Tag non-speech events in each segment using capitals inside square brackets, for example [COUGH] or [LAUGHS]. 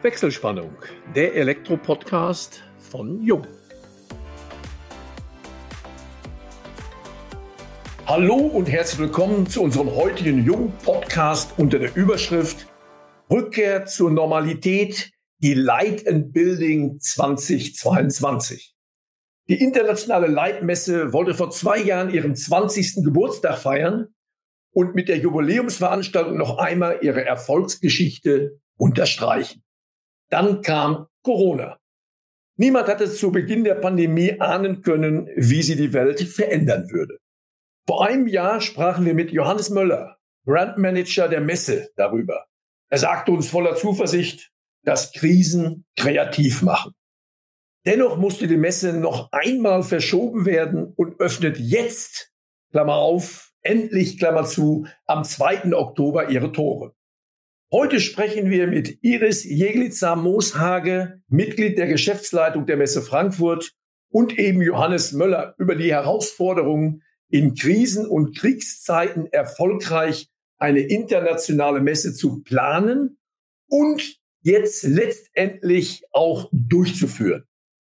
Wechselspannung, der Elektro-Podcast von Jung. Hallo und herzlich willkommen zu unserem heutigen Jung-Podcast unter der Überschrift Rückkehr zur Normalität, die Light and Building 2022. Die internationale Leitmesse wollte vor zwei Jahren ihren 20. Geburtstag feiern und mit der Jubiläumsveranstaltung noch einmal ihre Erfolgsgeschichte unterstreichen. Dann kam Corona. Niemand hatte zu Beginn der Pandemie ahnen können, wie sie die Welt verändern würde. Vor einem Jahr sprachen wir mit Johannes Möller, Brandmanager der Messe, darüber. Er sagte uns voller Zuversicht, dass Krisen kreativ machen. Dennoch musste die Messe noch einmal verschoben werden und öffnet jetzt, Klammer auf, endlich, Klammer zu, am 2. Oktober ihre Tore. Heute sprechen wir mit Iris Jeglitzer-Mooshage, Mitglied der Geschäftsleitung der Messe Frankfurt und eben Johannes Möller über die Herausforderungen, in Krisen- und Kriegszeiten erfolgreich eine internationale Messe zu planen und jetzt letztendlich auch durchzuführen.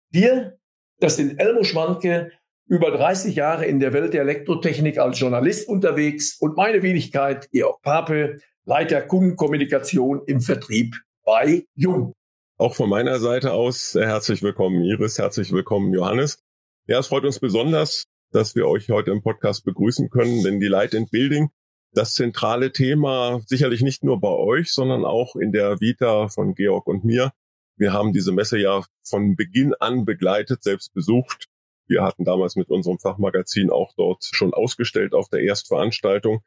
Wir, das sind Elmo Schwanke, über 30 Jahre in der Welt der Elektrotechnik als Journalist unterwegs und meine Wenigkeit, Georg Pape, Leiter Kundenkommunikation im Vertrieb bei Jung. Auch von meiner Seite aus herzlich willkommen, Iris, herzlich willkommen, Johannes. Ja, es freut uns besonders, dass wir euch heute im Podcast begrüßen können, denn die Light and Building, das zentrale Thema, sicherlich nicht nur bei euch, sondern auch in der Vita von Georg und mir. Wir haben diese Messe ja von Beginn an begleitet, selbst besucht. Wir hatten damals mit unserem Fachmagazin auch dort schon ausgestellt auf der Erstveranstaltung.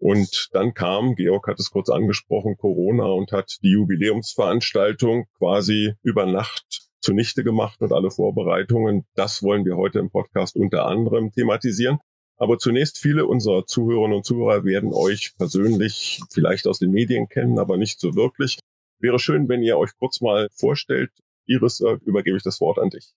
Und dann kam, Georg hat es kurz angesprochen, Corona und hat die Jubiläumsveranstaltung quasi über Nacht zunichte gemacht und alle Vorbereitungen. Das wollen wir heute im Podcast unter anderem thematisieren. Aber zunächst viele unserer Zuhörerinnen und Zuhörer werden euch persönlich vielleicht aus den Medien kennen, aber nicht so wirklich. Wäre schön, wenn ihr euch kurz mal vorstellt. Iris, äh, übergebe ich das Wort an dich.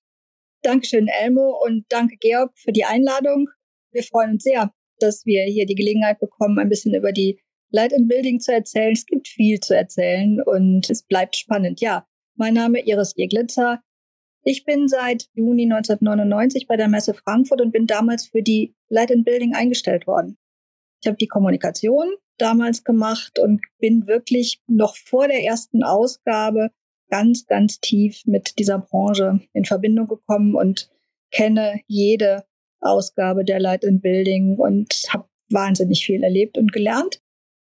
Dankeschön, Elmo, und danke, Georg, für die Einladung. Wir freuen uns sehr, dass wir hier die Gelegenheit bekommen, ein bisschen über die Light and Building zu erzählen. Es gibt viel zu erzählen und es bleibt spannend. Ja, mein Name Iris Jeglitzer. Ich bin seit Juni 1999 bei der Messe Frankfurt und bin damals für die Light and Building eingestellt worden. Ich habe die Kommunikation damals gemacht und bin wirklich noch vor der ersten Ausgabe ganz, ganz tief mit dieser Branche in Verbindung gekommen und kenne jede Ausgabe der Light in Building und habe wahnsinnig viel erlebt und gelernt.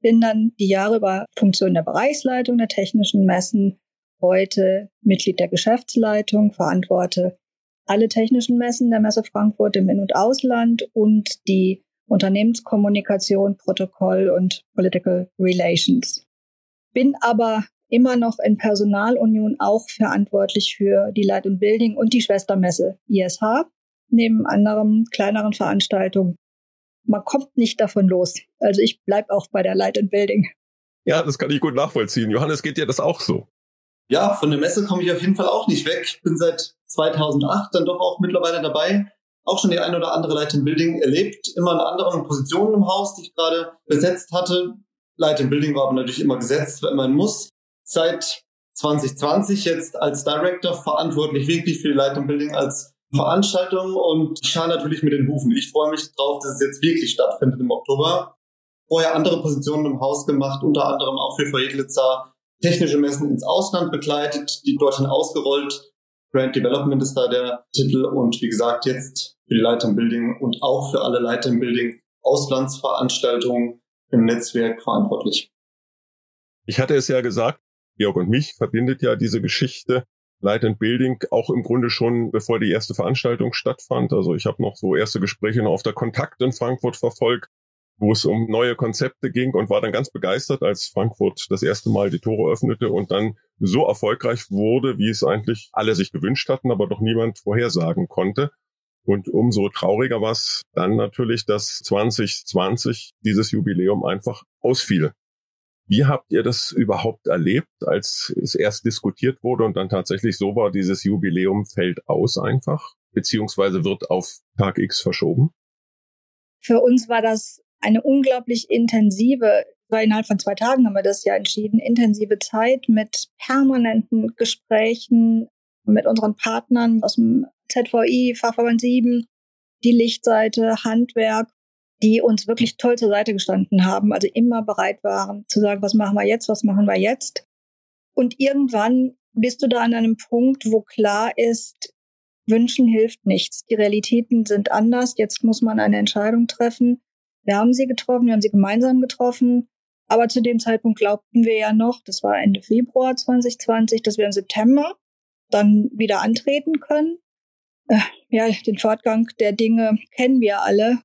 Bin dann die Jahre über Funktion der Bereichsleitung der technischen Messen, heute Mitglied der Geschäftsleitung, verantworte alle technischen Messen der Messe Frankfurt im In- und Ausland und die Unternehmenskommunikation, Protokoll und Political Relations. Bin aber immer noch in Personalunion auch verantwortlich für die Light und Building und die Schwestermesse ISH neben anderen kleineren Veranstaltungen. Man kommt nicht davon los. Also ich bleib auch bei der Light and Building. Ja, das kann ich gut nachvollziehen. Johannes, geht dir das auch so? Ja, von der Messe komme ich auf jeden Fall auch nicht weg. Ich bin seit 2008 dann doch auch mittlerweile dabei. Auch schon die ein oder andere Light and Building erlebt. Immer in anderen Positionen im Haus, die ich gerade besetzt hatte. Light and Building war aber natürlich immer gesetzt, wenn man muss. Seit 2020 jetzt als Director verantwortlich wirklich für die Light and Building als Veranstaltung und ich schaue natürlich mit den Hufen. Ich freue mich drauf, dass es jetzt wirklich stattfindet im Oktober. Vorher andere Positionen im Haus gemacht, unter anderem auch für Verjedlitzer technische Messen ins Ausland begleitet, die dorthin ausgerollt. Brand Development ist da der Titel und wie gesagt jetzt für die Leiter im Building und auch für alle Leiter im Building Auslandsveranstaltungen im Netzwerk verantwortlich. Ich hatte es ja gesagt, Georg und mich verbindet ja diese Geschichte Light and Building auch im Grunde schon, bevor die erste Veranstaltung stattfand. Also ich habe noch so erste Gespräche noch auf der Kontakt in Frankfurt verfolgt, wo es um neue Konzepte ging und war dann ganz begeistert, als Frankfurt das erste Mal die Tore öffnete und dann so erfolgreich wurde, wie es eigentlich alle sich gewünscht hatten, aber doch niemand vorhersagen konnte. Und umso trauriger war es dann natürlich, dass 2020 dieses Jubiläum einfach ausfiel. Wie habt ihr das überhaupt erlebt, als es erst diskutiert wurde und dann tatsächlich so war, dieses Jubiläum fällt aus einfach, beziehungsweise wird auf Tag X verschoben? Für uns war das eine unglaublich intensive innerhalb von zwei Tagen haben wir das ja entschieden, intensive Zeit mit permanenten Gesprächen mit unseren Partnern aus dem ZVI, Fachverband 7, die Lichtseite, Handwerk, die uns wirklich toll zur Seite gestanden haben, also immer bereit waren zu sagen, was machen wir jetzt, was machen wir jetzt. Und irgendwann bist du da an einem Punkt, wo klar ist, Wünschen hilft nichts. Die Realitäten sind anders. Jetzt muss man eine Entscheidung treffen. Wir haben sie getroffen, wir haben sie gemeinsam getroffen. Aber zu dem Zeitpunkt glaubten wir ja noch, das war Ende Februar 2020, dass wir im September dann wieder antreten können. Äh, ja, den Fortgang der Dinge kennen wir alle.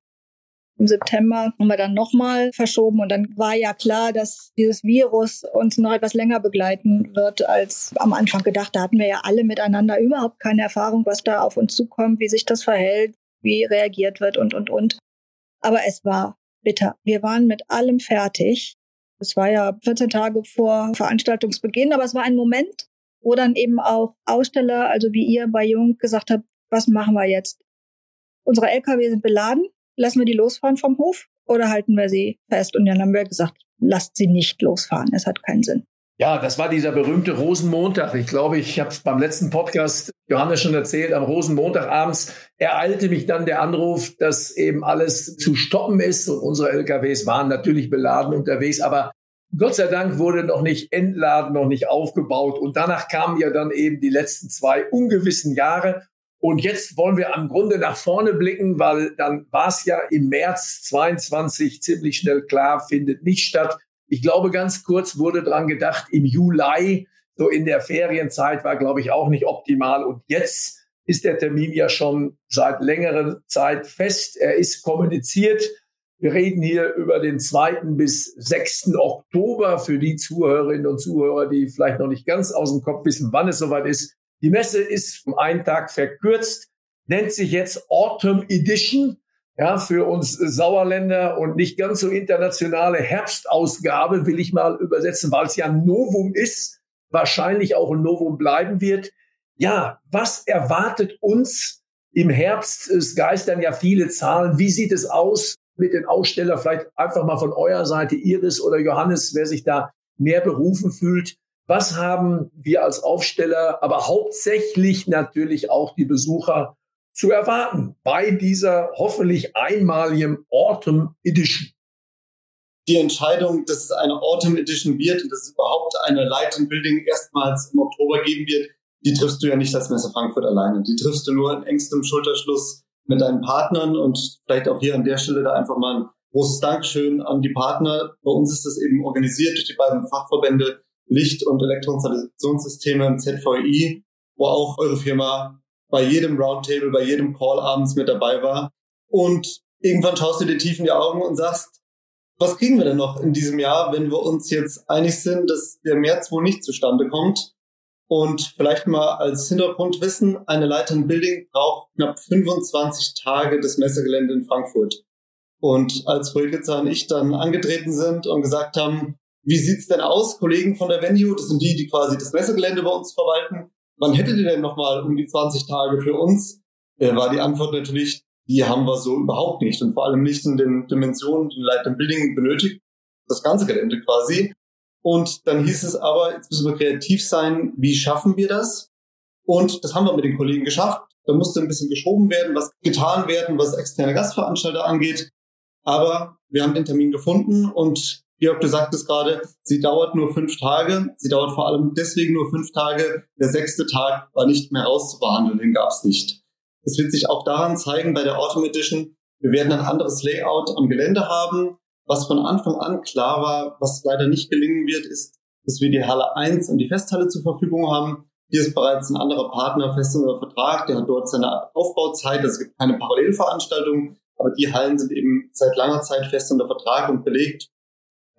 Im September haben wir dann nochmal verschoben und dann war ja klar, dass dieses Virus uns noch etwas länger begleiten wird als am Anfang gedacht. Da hatten wir ja alle miteinander überhaupt keine Erfahrung, was da auf uns zukommt, wie sich das verhält, wie reagiert wird und, und, und. Aber es war bitter. Wir waren mit allem fertig. Es war ja 14 Tage vor Veranstaltungsbeginn, aber es war ein Moment, wo dann eben auch Aussteller, also wie ihr bei Jung, gesagt habt, was machen wir jetzt? Unsere LKW sind beladen, lassen wir die losfahren vom Hof oder halten wir sie fest? Und dann haben wir gesagt, lasst sie nicht losfahren, es hat keinen Sinn. Ja, das war dieser berühmte Rosenmontag. Ich glaube, ich habe es beim letzten Podcast Johannes schon erzählt. Am Rosenmontag abends ereilte mich dann der Anruf, dass eben alles zu stoppen ist. Und unsere LKWs waren natürlich beladen unterwegs. Aber Gott sei Dank wurde noch nicht entladen, noch nicht aufgebaut. Und danach kamen ja dann eben die letzten zwei ungewissen Jahre. Und jetzt wollen wir am Grunde nach vorne blicken, weil dann war es ja im März 22 ziemlich schnell klar, findet nicht statt. Ich glaube, ganz kurz wurde dran gedacht, im Juli, so in der Ferienzeit war, glaube ich, auch nicht optimal. Und jetzt ist der Termin ja schon seit längerer Zeit fest. Er ist kommuniziert. Wir reden hier über den 2. bis 6. Oktober für die Zuhörerinnen und Zuhörer, die vielleicht noch nicht ganz aus dem Kopf wissen, wann es soweit ist. Die Messe ist um einen Tag verkürzt, nennt sich jetzt Autumn Edition ja, für uns Sauerländer und nicht ganz so internationale Herbstausgabe will ich mal übersetzen, weil es ja ein Novum ist, wahrscheinlich auch ein Novum bleiben wird. Ja, was erwartet uns im Herbst? Es geistern ja viele Zahlen. Wie sieht es aus mit den Ausstellern? Vielleicht einfach mal von eurer Seite, Iris oder Johannes, wer sich da mehr berufen fühlt. Was haben wir als Aufsteller, aber hauptsächlich natürlich auch die Besucher zu erwarten bei dieser hoffentlich einmaligen Autumn Edition? Die Entscheidung, dass es eine Autumn Edition wird und dass es überhaupt eine Light and Building erstmals im Oktober geben wird, die triffst du ja nicht als Messe Frankfurt alleine. Die triffst du nur in engstem Schulterschluss mit deinen Partnern und vielleicht auch hier an der Stelle da einfach mal ein großes Dankeschön an die Partner. Bei uns ist das eben organisiert durch die beiden Fachverbände Licht- und Elektroinstallationssysteme im ZVI, wo auch eure Firma bei jedem Roundtable, bei jedem Call abends mit dabei war. Und irgendwann schaust du dir tief in die Augen und sagst, was kriegen wir denn noch in diesem Jahr, wenn wir uns jetzt einig sind, dass der März wohl nicht zustande kommt? Und vielleicht mal als Hintergrundwissen, eine Leiter in Building braucht knapp 25 Tage das Messegelände in Frankfurt. Und als Projektleiter und ich dann angetreten sind und gesagt haben, wie sieht's denn aus, Kollegen von der Venue, das sind die, die quasi das Messegelände bei uns verwalten, wann hättet ihr denn nochmal um die 20 Tage für uns? Äh, war die Antwort natürlich, die haben wir so überhaupt nicht und vor allem nicht in den Dimensionen, die Light Building benötigt, das ganze Gelände quasi. Und dann hieß es aber, jetzt müssen wir kreativ sein, wie schaffen wir das? Und das haben wir mit den Kollegen geschafft. Da musste ein bisschen geschoben werden, was getan werden, was externe Gastveranstalter angeht. Aber wir haben den Termin gefunden und Georg, du sagtest gerade, sie dauert nur fünf Tage. Sie dauert vor allem deswegen nur fünf Tage. Der sechste Tag war nicht mehr auszubehandeln, den gab es nicht. Es wird sich auch daran zeigen bei der Autumn Edition, wir werden ein anderes Layout am Gelände haben. Was von Anfang an klar war, was leider nicht gelingen wird, ist, dass wir die Halle 1 und die Festhalle zur Verfügung haben. Hier ist bereits ein anderer Partner fest unter Vertrag, der hat dort seine Aufbauzeit. Es gibt keine Parallelveranstaltung, aber die Hallen sind eben seit langer Zeit fest unter Vertrag und belegt.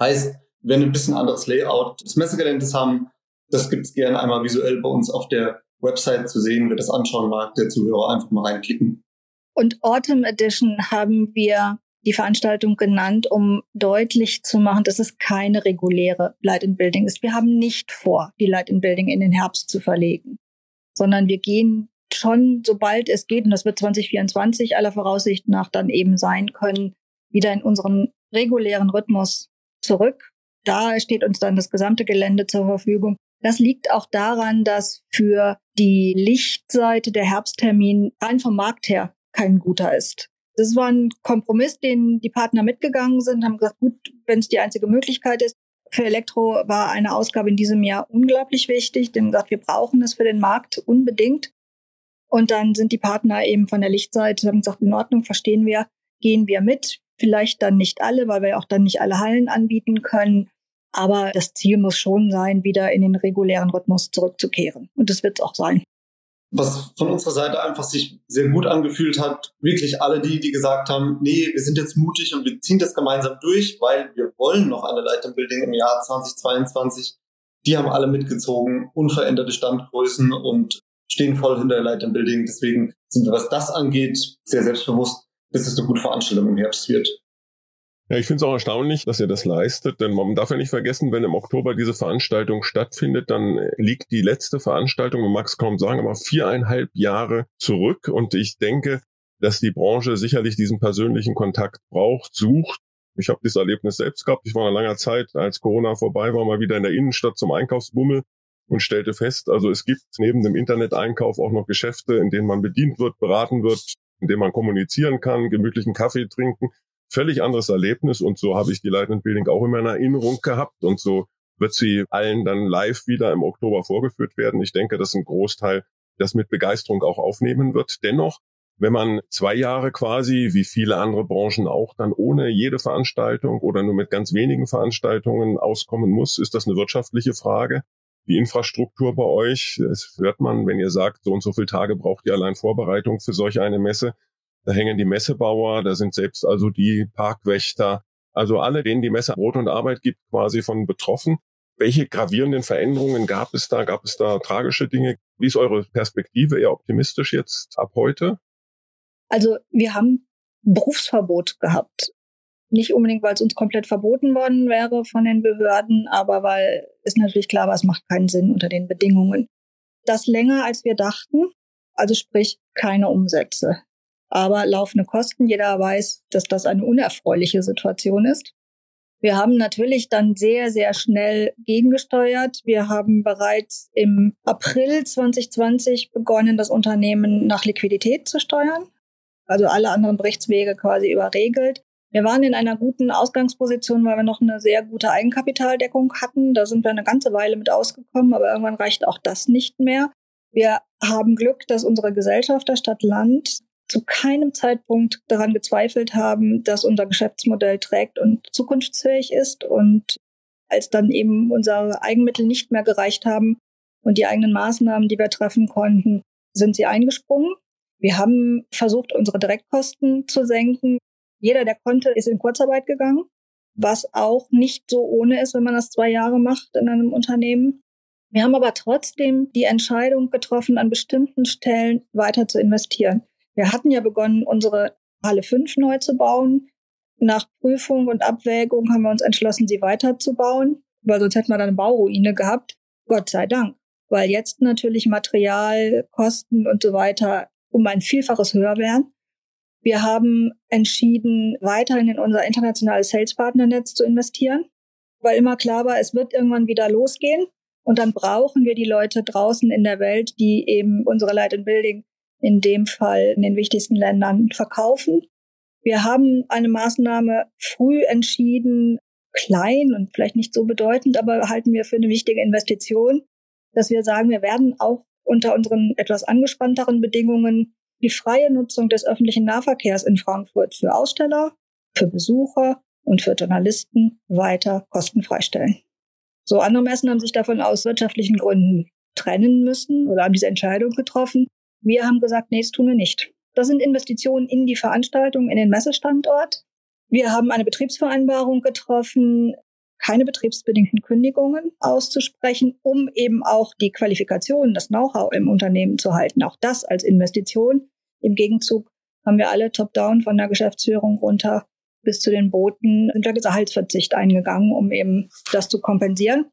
Heißt, wenn wir ein bisschen anderes Layout des Messegeländes haben, das gibt's gerne einmal visuell bei uns auf der Website zu sehen. Wer das anschauen mag, der Zuhörer einfach mal reinklicken. Und Autumn Edition haben wir die Veranstaltung genannt, um deutlich zu machen, dass es keine reguläre Light in Building ist. Wir haben nicht vor, die Light in Building in den Herbst zu verlegen, sondern wir gehen schon, sobald es geht, und das wird 2024 aller Voraussicht nach dann eben sein können, wieder in unseren regulären Rhythmus zurück. da steht uns dann das gesamte Gelände zur Verfügung. Das liegt auch daran, dass für die Lichtseite der Herbsttermin rein vom Markt her kein guter ist. Das war ein Kompromiss, den die Partner mitgegangen sind, haben gesagt, gut, wenn es die einzige Möglichkeit ist. Für Elektro war eine Ausgabe in diesem Jahr unglaublich wichtig. Haben gesagt, wir brauchen es für den Markt unbedingt. Und dann sind die Partner eben von der Lichtseite, haben gesagt, in Ordnung, verstehen wir, gehen wir mit. Vielleicht dann nicht alle, weil wir auch dann nicht alle Hallen anbieten können. Aber das Ziel muss schon sein, wieder in den regulären Rhythmus zurückzukehren. Und das wird es auch sein was von unserer Seite einfach sich sehr gut angefühlt hat. Wirklich alle die, die gesagt haben, nee, wir sind jetzt mutig und wir ziehen das gemeinsam durch, weil wir wollen noch eine Light im Jahr 2022. Die haben alle mitgezogen, unveränderte Standgrößen und stehen voll hinter der Light. Deswegen sind wir, was das angeht, sehr selbstbewusst, dass es eine gute Veranstaltung im Herbst wird. Ja, ich finde es auch erstaunlich, dass ihr das leistet, denn man darf ja nicht vergessen, wenn im Oktober diese Veranstaltung stattfindet, dann liegt die letzte Veranstaltung, man mag es kaum sagen, aber viereinhalb Jahre zurück. Und ich denke, dass die Branche sicherlich diesen persönlichen Kontakt braucht, sucht. Ich habe dieses Erlebnis selbst gehabt. Ich war eine lange Zeit, als Corona vorbei war, mal wieder in der Innenstadt zum Einkaufsbummel und stellte fest, also es gibt neben dem Internet-Einkauf auch noch Geschäfte, in denen man bedient wird, beraten wird, in denen man kommunizieren kann, gemütlichen Kaffee trinken völlig anderes Erlebnis und so habe ich die Light Building auch in meiner Erinnerung gehabt und so wird sie allen dann live wieder im Oktober vorgeführt werden. Ich denke, dass ein Großteil das mit Begeisterung auch aufnehmen wird. Dennoch, wenn man zwei Jahre quasi, wie viele andere Branchen auch, dann ohne jede Veranstaltung oder nur mit ganz wenigen Veranstaltungen auskommen muss, ist das eine wirtschaftliche Frage. Die Infrastruktur bei euch, das hört man, wenn ihr sagt, so und so viele Tage braucht ihr allein Vorbereitung für solch eine Messe. Da hängen die Messebauer, da sind selbst also die Parkwächter, also alle, denen die Messe Brot und Arbeit gibt, quasi von betroffen. Welche gravierenden Veränderungen gab es da? Gab es da tragische Dinge? Wie ist eure Perspektive eher optimistisch jetzt ab heute? Also wir haben Berufsverbot gehabt. Nicht unbedingt, weil es uns komplett verboten worden wäre von den Behörden, aber weil es natürlich klar war, es macht keinen Sinn unter den Bedingungen. Das länger als wir dachten, also sprich keine Umsätze aber laufende Kosten. Jeder weiß, dass das eine unerfreuliche Situation ist. Wir haben natürlich dann sehr, sehr schnell gegengesteuert. Wir haben bereits im April 2020 begonnen, das Unternehmen nach Liquidität zu steuern. Also alle anderen Berichtswege quasi überregelt. Wir waren in einer guten Ausgangsposition, weil wir noch eine sehr gute Eigenkapitaldeckung hatten. Da sind wir eine ganze Weile mit ausgekommen, aber irgendwann reicht auch das nicht mehr. Wir haben Glück, dass unsere Gesellschafter Stadt Land zu keinem Zeitpunkt daran gezweifelt haben, dass unser Geschäftsmodell trägt und zukunftsfähig ist. Und als dann eben unsere Eigenmittel nicht mehr gereicht haben und die eigenen Maßnahmen, die wir treffen konnten, sind sie eingesprungen. Wir haben versucht, unsere Direktkosten zu senken. Jeder, der konnte, ist in Kurzarbeit gegangen, was auch nicht so ohne ist, wenn man das zwei Jahre macht in einem Unternehmen. Wir haben aber trotzdem die Entscheidung getroffen, an bestimmten Stellen weiter zu investieren. Wir hatten ja begonnen, unsere Halle 5 neu zu bauen. Nach Prüfung und Abwägung haben wir uns entschlossen, sie weiterzubauen, weil sonst hätten wir dann eine Bauruine gehabt. Gott sei Dank. Weil jetzt natürlich Materialkosten und so weiter um ein Vielfaches höher wären. Wir haben entschieden, weiterhin in unser internationales Sales-Partner-Netz zu investieren, weil immer klar war, es wird irgendwann wieder losgehen. Und dann brauchen wir die Leute draußen in der Welt, die eben unsere Light and Building in dem Fall in den wichtigsten Ländern verkaufen. Wir haben eine Maßnahme früh entschieden, klein und vielleicht nicht so bedeutend, aber halten wir für eine wichtige Investition, dass wir sagen, wir werden auch unter unseren etwas angespannteren Bedingungen die freie Nutzung des öffentlichen Nahverkehrs in Frankfurt für Aussteller, für Besucher und für Journalisten weiter kostenfrei stellen. So andere Messen haben sich davon aus wirtschaftlichen Gründen trennen müssen oder haben diese Entscheidung getroffen. Wir haben gesagt, nee, das tun wir nicht. Das sind Investitionen in die Veranstaltung, in den Messestandort. Wir haben eine Betriebsvereinbarung getroffen, keine betriebsbedingten Kündigungen auszusprechen, um eben auch die Qualifikation, das Know-how im Unternehmen zu halten. Auch das als Investition. Im Gegenzug haben wir alle top-down von der Geschäftsführung runter bis zu den Booten sind wir Gehaltsverzicht eingegangen, um eben das zu kompensieren.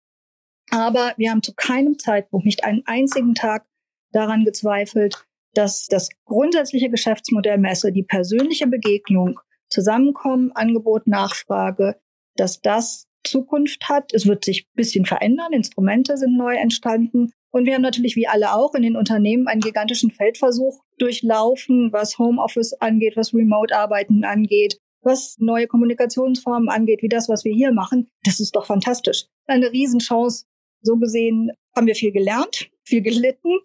Aber wir haben zu keinem Zeitpunkt, nicht einen einzigen Tag daran gezweifelt, dass das grundsätzliche Geschäftsmodell Messe, die persönliche Begegnung, Zusammenkommen, Angebot, Nachfrage, dass das Zukunft hat. Es wird sich ein bisschen verändern. Instrumente sind neu entstanden. Und wir haben natürlich wie alle auch in den Unternehmen einen gigantischen Feldversuch durchlaufen, was Homeoffice angeht, was Remote-Arbeiten angeht, was neue Kommunikationsformen angeht, wie das, was wir hier machen. Das ist doch fantastisch. Eine Riesenchance. So gesehen haben wir viel gelernt, viel gelitten.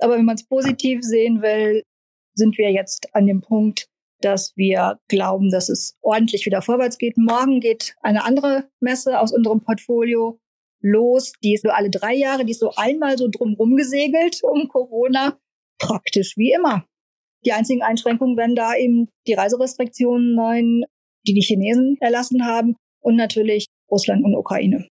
Aber wenn man es positiv sehen will, sind wir jetzt an dem Punkt, dass wir glauben, dass es ordentlich wieder vorwärts geht. Morgen geht eine andere Messe aus unserem Portfolio los. Die ist so alle drei Jahre, die ist so einmal so drumrum gesegelt [LAUGHS] um Corona. Praktisch wie immer. Die einzigen Einschränkungen werden da eben die Reiserestriktionen sein, die die Chinesen erlassen haben und natürlich Russland und Ukraine.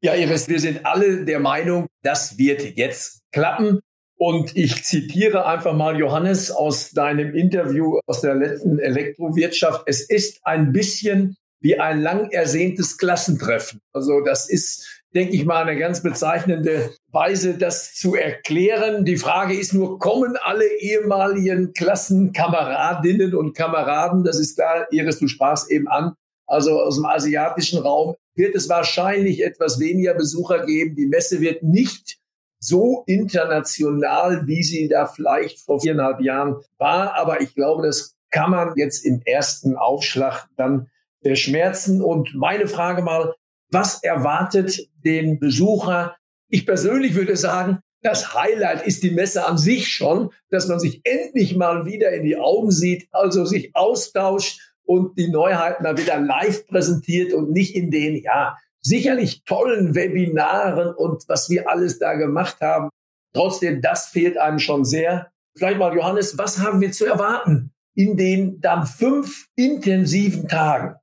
Ja, Iris, wir sind alle der Meinung, das wird jetzt klappen. Und ich zitiere einfach mal Johannes aus deinem Interview aus der letzten Elektrowirtschaft. Es ist ein bisschen wie ein lang ersehntes Klassentreffen. Also das ist denke ich mal, eine ganz bezeichnende Weise, das zu erklären. Die Frage ist nur, kommen alle ehemaligen Klassenkameradinnen und Kameraden, das ist klar, Iris, du sprachst eben an, also aus dem asiatischen Raum, wird es wahrscheinlich etwas weniger Besucher geben. Die Messe wird nicht so international, wie sie da vielleicht vor viereinhalb Jahren war. Aber ich glaube, das kann man jetzt im ersten Aufschlag dann verschmerzen. Und meine Frage mal, was erwartet den Besucher? Ich persönlich würde sagen, das Highlight ist die Messe an sich schon, dass man sich endlich mal wieder in die Augen sieht, also sich austauscht und die Neuheiten da wieder live präsentiert und nicht in den, ja, sicherlich tollen Webinaren und was wir alles da gemacht haben. Trotzdem, das fehlt einem schon sehr. Vielleicht mal, Johannes, was haben wir zu erwarten in den dann fünf intensiven Tagen?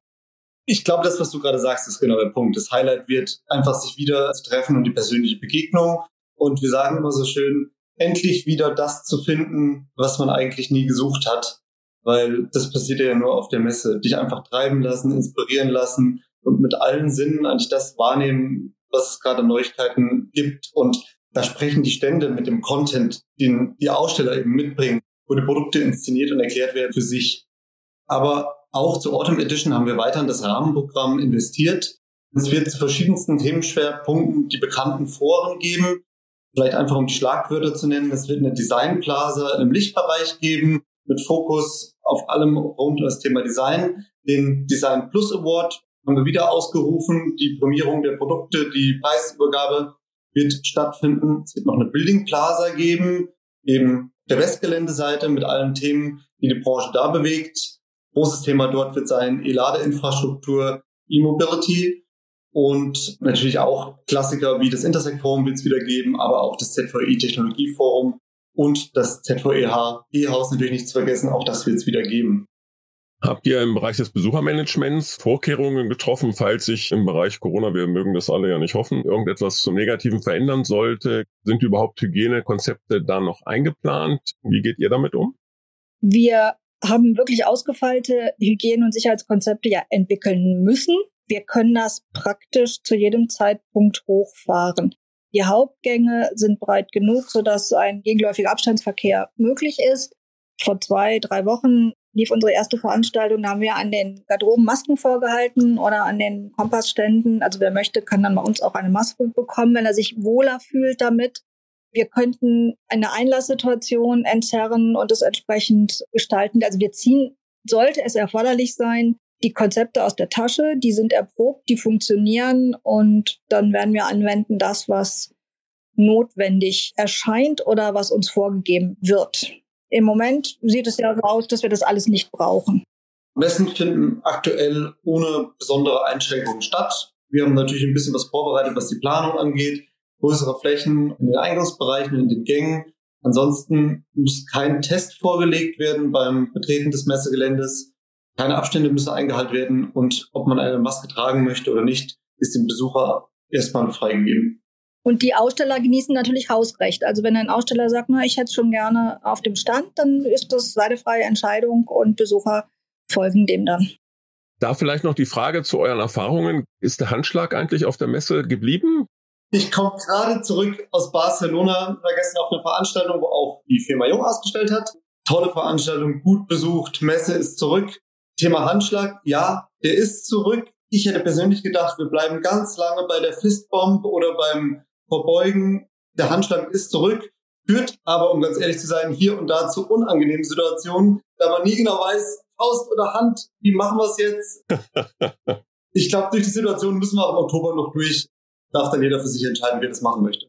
Ich glaube, das, was du gerade sagst, ist genau der Punkt. Das Highlight wird einfach sich wieder zu treffen und die persönliche Begegnung. Und wir sagen immer so schön, endlich wieder das zu finden, was man eigentlich nie gesucht hat. Weil das passiert ja nur auf der Messe. Dich einfach treiben lassen, inspirieren lassen und mit allen Sinnen eigentlich das wahrnehmen, was es gerade Neuigkeiten gibt. Und da sprechen die Stände mit dem Content, den die Aussteller eben mitbringen, wo die Produkte inszeniert und erklärt werden für sich. Aber auch zur Autumn Edition haben wir weiter in das Rahmenprogramm investiert. Es wird zu verschiedensten Themenschwerpunkten die bekannten Foren geben. Vielleicht einfach um die Schlagwörter zu nennen. Es wird eine Designplaza im Lichtbereich geben mit Fokus auf allem rund um das Thema Design. Den Design Plus Award haben wir wieder ausgerufen. Die Prämierung der Produkte, die Preisübergabe wird stattfinden. Es wird noch eine Building Plaza geben, eben der Westgeländeseite mit allen Themen, die die Branche da bewegt. Großes Thema dort wird sein E-Ladeinfrastruktur, E-Mobility und natürlich auch Klassiker wie das Intersect Forum wird es wieder geben, aber auch das ZVE Technologieforum und das ZVEH E-Haus natürlich nicht zu vergessen, auch das wird es wieder geben. Habt ihr im Bereich des Besuchermanagements Vorkehrungen getroffen, falls sich im Bereich Corona, wir mögen das alle ja nicht hoffen, irgendetwas zum Negativen verändern sollte? Sind überhaupt Hygienekonzepte da noch eingeplant? Wie geht ihr damit um? Wir haben wirklich ausgefeilte Hygiene- und Sicherheitskonzepte ja entwickeln müssen. Wir können das praktisch zu jedem Zeitpunkt hochfahren. Die Hauptgänge sind breit genug, sodass ein gegenläufiger Abstandsverkehr möglich ist. Vor zwei, drei Wochen lief unsere erste Veranstaltung, da haben wir an den Garderoben Masken vorgehalten oder an den Kompassständen. Also wer möchte, kann dann bei uns auch eine Maske bekommen, wenn er sich wohler fühlt damit. Wir könnten eine Einlasssituation entzerren und es entsprechend gestalten. Also wir ziehen, sollte es erforderlich sein, die Konzepte aus der Tasche, die sind erprobt, die funktionieren und dann werden wir anwenden das, was notwendig erscheint oder was uns vorgegeben wird. Im Moment sieht es ja so aus, dass wir das alles nicht brauchen. Messen finden aktuell ohne besondere Einschränkungen statt. Wir haben natürlich ein bisschen was vorbereitet, was die Planung angeht größere Flächen in den Eingangsbereichen, in den Gängen. Ansonsten muss kein Test vorgelegt werden beim Betreten des Messegeländes. Keine Abstände müssen eingehalten werden und ob man eine Maske tragen möchte oder nicht, ist dem Besucher erstmal freigegeben. Und die Aussteller genießen natürlich Hausrecht. Also wenn ein Aussteller sagt, na, ich hätte es schon gerne auf dem Stand, dann ist das seine freie Entscheidung und Besucher folgen dem dann. Da vielleicht noch die Frage zu euren Erfahrungen. Ist der Handschlag eigentlich auf der Messe geblieben? Ich komme gerade zurück aus Barcelona, war gestern auf einer Veranstaltung, wo auch die Firma Jung ausgestellt hat. Tolle Veranstaltung, gut besucht, Messe ist zurück. Thema Handschlag, ja, der ist zurück. Ich hätte persönlich gedacht, wir bleiben ganz lange bei der Fistbomb oder beim Verbeugen. Der Handschlag ist zurück, führt aber, um ganz ehrlich zu sein, hier und da zu unangenehmen Situationen, da man nie genau weiß, Faust oder Hand, wie machen wir es jetzt? [LAUGHS] ich glaube, durch die Situation müssen wir im Oktober noch durch. Darf dann jeder für sich entscheiden, wer das machen möchte.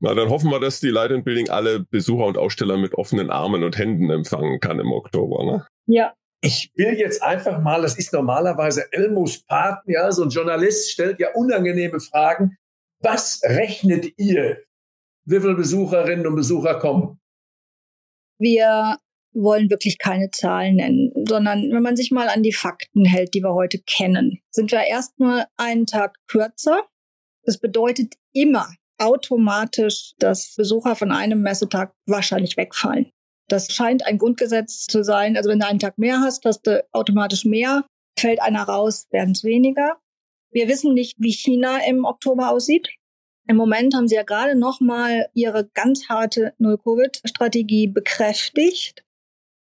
Na, dann hoffen wir, dass die Light and Building alle Besucher und Aussteller mit offenen Armen und Händen empfangen kann im Oktober, ne? Ja. Ich will jetzt einfach mal, das ist normalerweise Elmos Paten, ja, so ein Journalist stellt ja unangenehme Fragen. Was rechnet ihr? Wie viele Besucherinnen und Besucher kommen? Wir wollen wirklich keine Zahlen nennen, sondern wenn man sich mal an die Fakten hält, die wir heute kennen, sind wir erst nur einen Tag kürzer. Das bedeutet immer, automatisch, dass Besucher von einem Messetag wahrscheinlich wegfallen. Das scheint ein Grundgesetz zu sein. Also wenn du einen Tag mehr hast, hast du automatisch mehr. Fällt einer raus, werden es weniger. Wir wissen nicht, wie China im Oktober aussieht. Im Moment haben sie ja gerade noch mal ihre ganz harte Null-Covid-Strategie bekräftigt.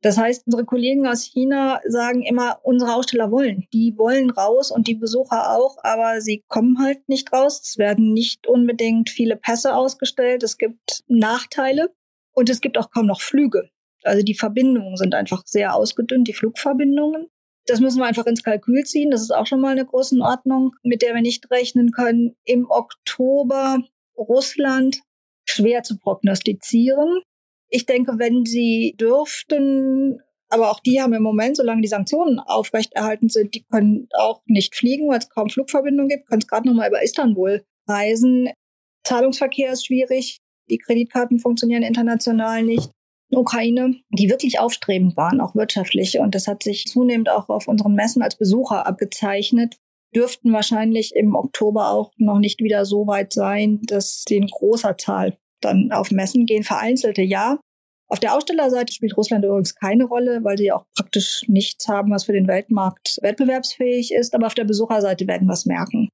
Das heißt, unsere Kollegen aus China sagen immer, unsere Aussteller wollen. Die wollen raus und die Besucher auch, aber sie kommen halt nicht raus. Es werden nicht unbedingt viele Pässe ausgestellt. Es gibt Nachteile und es gibt auch kaum noch Flüge. Also die Verbindungen sind einfach sehr ausgedünnt, die Flugverbindungen. Das müssen wir einfach ins Kalkül ziehen. Das ist auch schon mal eine große Ordnung, mit der wir nicht rechnen können. Im Oktober Russland schwer zu prognostizieren. Ich denke, wenn sie dürften, aber auch die haben im Moment, solange die Sanktionen aufrechterhalten sind, die können auch nicht fliegen, weil es kaum Flugverbindungen gibt, können es gerade noch mal über Istanbul reisen. Zahlungsverkehr ist schwierig, die Kreditkarten funktionieren international nicht. Ukraine, die wirklich aufstrebend waren, auch wirtschaftlich. Und das hat sich zunehmend auch auf unseren Messen als Besucher abgezeichnet dürften wahrscheinlich im Oktober auch noch nicht wieder so weit sein, dass sie in großer Zahl dann auf Messen gehen. Vereinzelte ja. Auf der Ausstellerseite spielt Russland übrigens keine Rolle, weil sie auch praktisch nichts haben, was für den Weltmarkt wettbewerbsfähig ist. Aber auf der Besucherseite werden wir es merken.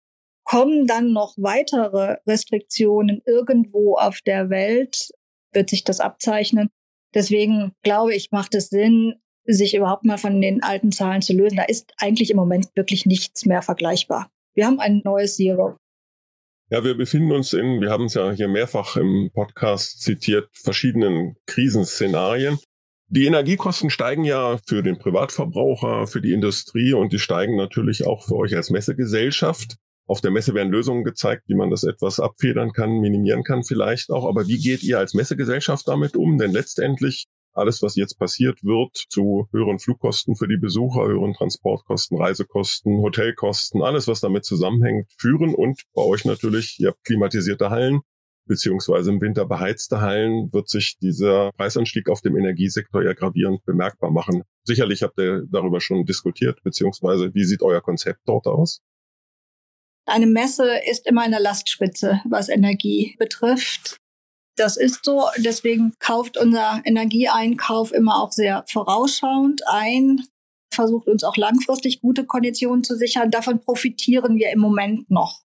Kommen dann noch weitere Restriktionen irgendwo auf der Welt, wird sich das abzeichnen. Deswegen glaube ich, macht es Sinn, sich überhaupt mal von den alten Zahlen zu lösen. Da ist eigentlich im Moment wirklich nichts mehr vergleichbar. Wir haben ein neues Zero. Ja, wir befinden uns in, wir haben es ja hier mehrfach im Podcast zitiert, verschiedenen Krisenszenarien. Die Energiekosten steigen ja für den Privatverbraucher, für die Industrie und die steigen natürlich auch für euch als Messegesellschaft. Auf der Messe werden Lösungen gezeigt, wie man das etwas abfedern kann, minimieren kann vielleicht auch. Aber wie geht ihr als Messegesellschaft damit um? Denn letztendlich alles, was jetzt passiert wird, zu höheren Flugkosten für die Besucher, höheren Transportkosten, Reisekosten, Hotelkosten, alles, was damit zusammenhängt, führen und bei euch natürlich, ihr habt klimatisierte Hallen, beziehungsweise im Winter beheizte Hallen, wird sich dieser Preisanstieg auf dem Energiesektor ja gravierend bemerkbar machen. Sicherlich habt ihr darüber schon diskutiert, beziehungsweise wie sieht euer Konzept dort aus? Eine Messe ist immer eine Lastspitze, was Energie betrifft. Das ist so. Deswegen kauft unser Energieeinkauf immer auch sehr vorausschauend ein, versucht uns auch langfristig gute Konditionen zu sichern. Davon profitieren wir im Moment noch.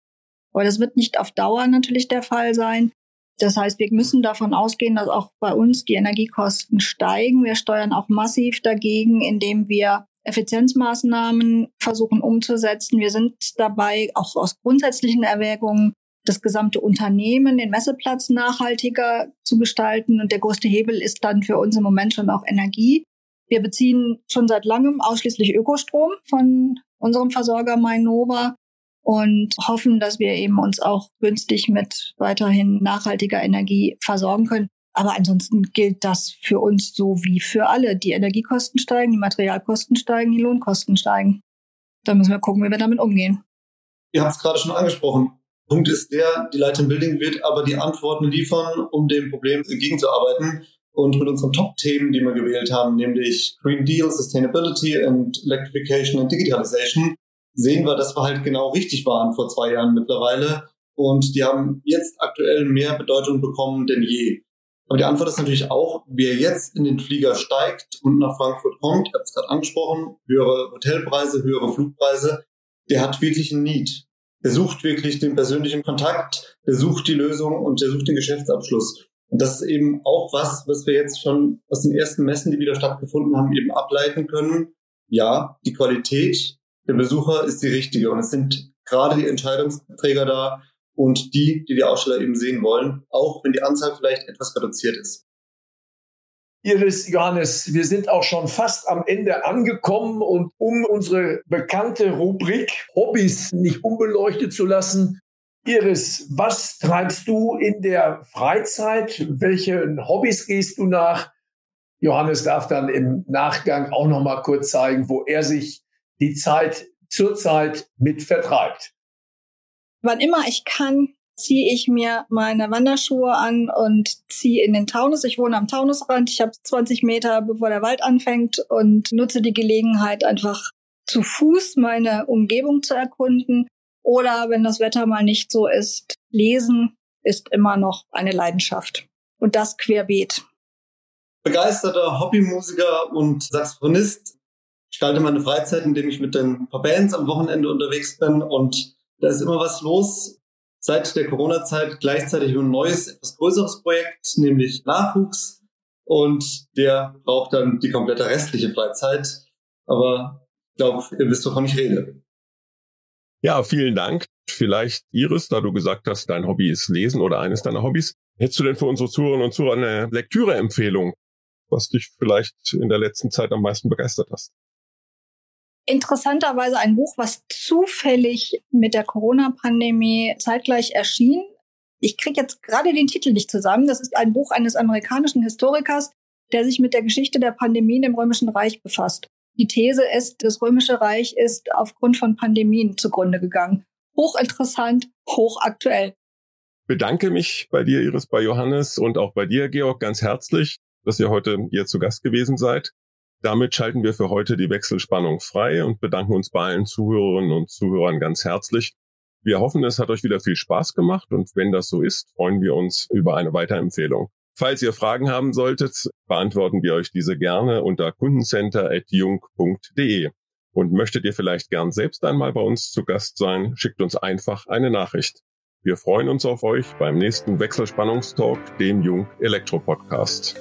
Aber das wird nicht auf Dauer natürlich der Fall sein. Das heißt, wir müssen davon ausgehen, dass auch bei uns die Energiekosten steigen. Wir steuern auch massiv dagegen, indem wir Effizienzmaßnahmen versuchen umzusetzen. Wir sind dabei, auch aus grundsätzlichen Erwägungen, das gesamte Unternehmen, den Messeplatz nachhaltiger zu gestalten. Und der größte Hebel ist dann für uns im Moment schon auch Energie. Wir beziehen schon seit langem ausschließlich Ökostrom von unserem Versorger Mainova und hoffen, dass wir eben uns auch günstig mit weiterhin nachhaltiger Energie versorgen können. Aber ansonsten gilt das für uns so wie für alle. Die Energiekosten steigen, die Materialkosten steigen, die Lohnkosten steigen. Da müssen wir gucken, wie wir damit umgehen. Ihr habt es gerade schon angesprochen. Punkt ist der, die Light Building wird aber die Antworten liefern, um dem Problem entgegenzuarbeiten. Und mit unseren Top-Themen, die wir gewählt haben, nämlich Green Deal, Sustainability und Electrification und Digitalization, sehen wir, dass wir halt genau richtig waren vor zwei Jahren mittlerweile. Und die haben jetzt aktuell mehr Bedeutung bekommen denn je. Aber die Antwort ist natürlich auch, wer jetzt in den Flieger steigt und nach Frankfurt kommt, ich habe es gerade angesprochen, höhere Hotelpreise, höhere Flugpreise, der hat wirklich ein Need. Der sucht wirklich den persönlichen Kontakt, der sucht die Lösung und der sucht den Geschäftsabschluss. Und das ist eben auch was, was wir jetzt schon aus den ersten Messen, die wieder stattgefunden haben, eben ableiten können. Ja, die Qualität der Besucher ist die richtige. Und es sind gerade die Entscheidungsträger da und die, die die Aussteller eben sehen wollen, auch wenn die Anzahl vielleicht etwas reduziert ist. Iris Johannes, wir sind auch schon fast am Ende angekommen und um unsere bekannte Rubrik Hobbys nicht unbeleuchtet zu lassen, Iris, was treibst du in der Freizeit? Welchen Hobbys gehst du nach? Johannes darf dann im Nachgang auch noch mal kurz zeigen, wo er sich die Zeit zurzeit mit vertreibt. Wann immer ich kann, ziehe ich mir meine Wanderschuhe an und ziehe in den Taunus. Ich wohne am Taunusrand. Ich habe 20 Meter, bevor der Wald anfängt und nutze die Gelegenheit, einfach zu Fuß meine Umgebung zu erkunden. Oder wenn das Wetter mal nicht so ist, lesen ist immer noch eine Leidenschaft. Und das querbeet. Begeisterter Hobbymusiker und Saxophonist gestalte meine Freizeit, indem ich mit den paar Bands am Wochenende unterwegs bin und da ist immer was los seit der Corona-Zeit gleichzeitig ein neues, etwas größeres Projekt, nämlich Nachwuchs. Und der braucht dann die komplette restliche Freizeit. Aber ich glaube, ihr wisst, wovon ich rede. Ja, vielen Dank. Vielleicht Iris, da du gesagt hast, dein Hobby ist Lesen oder eines deiner Hobbys. Hättest du denn für unsere Zuhörerinnen und Zuhörer eine Lektüreempfehlung, was dich vielleicht in der letzten Zeit am meisten begeistert hast? Interessanterweise ein Buch, was zufällig mit der Corona-Pandemie zeitgleich erschien. Ich kriege jetzt gerade den Titel nicht zusammen. Das ist ein Buch eines amerikanischen Historikers, der sich mit der Geschichte der Pandemien im Römischen Reich befasst. Die These ist, das Römische Reich ist aufgrund von Pandemien zugrunde gegangen. Hochinteressant, hochaktuell. Bedanke mich bei dir, Iris, bei Johannes und auch bei dir, Georg, ganz herzlich, dass ihr heute hier zu Gast gewesen seid. Damit schalten wir für heute die Wechselspannung frei und bedanken uns bei allen Zuhörerinnen und Zuhörern ganz herzlich. Wir hoffen, es hat euch wieder viel Spaß gemacht und wenn das so ist, freuen wir uns über eine Weiterempfehlung. Falls ihr Fragen haben solltet, beantworten wir euch diese gerne unter kundencenter.jung.de. Und möchtet ihr vielleicht gern selbst einmal bei uns zu Gast sein, schickt uns einfach eine Nachricht. Wir freuen uns auf euch beim nächsten Wechselspannungstalk, dem Jung Elektro Podcast.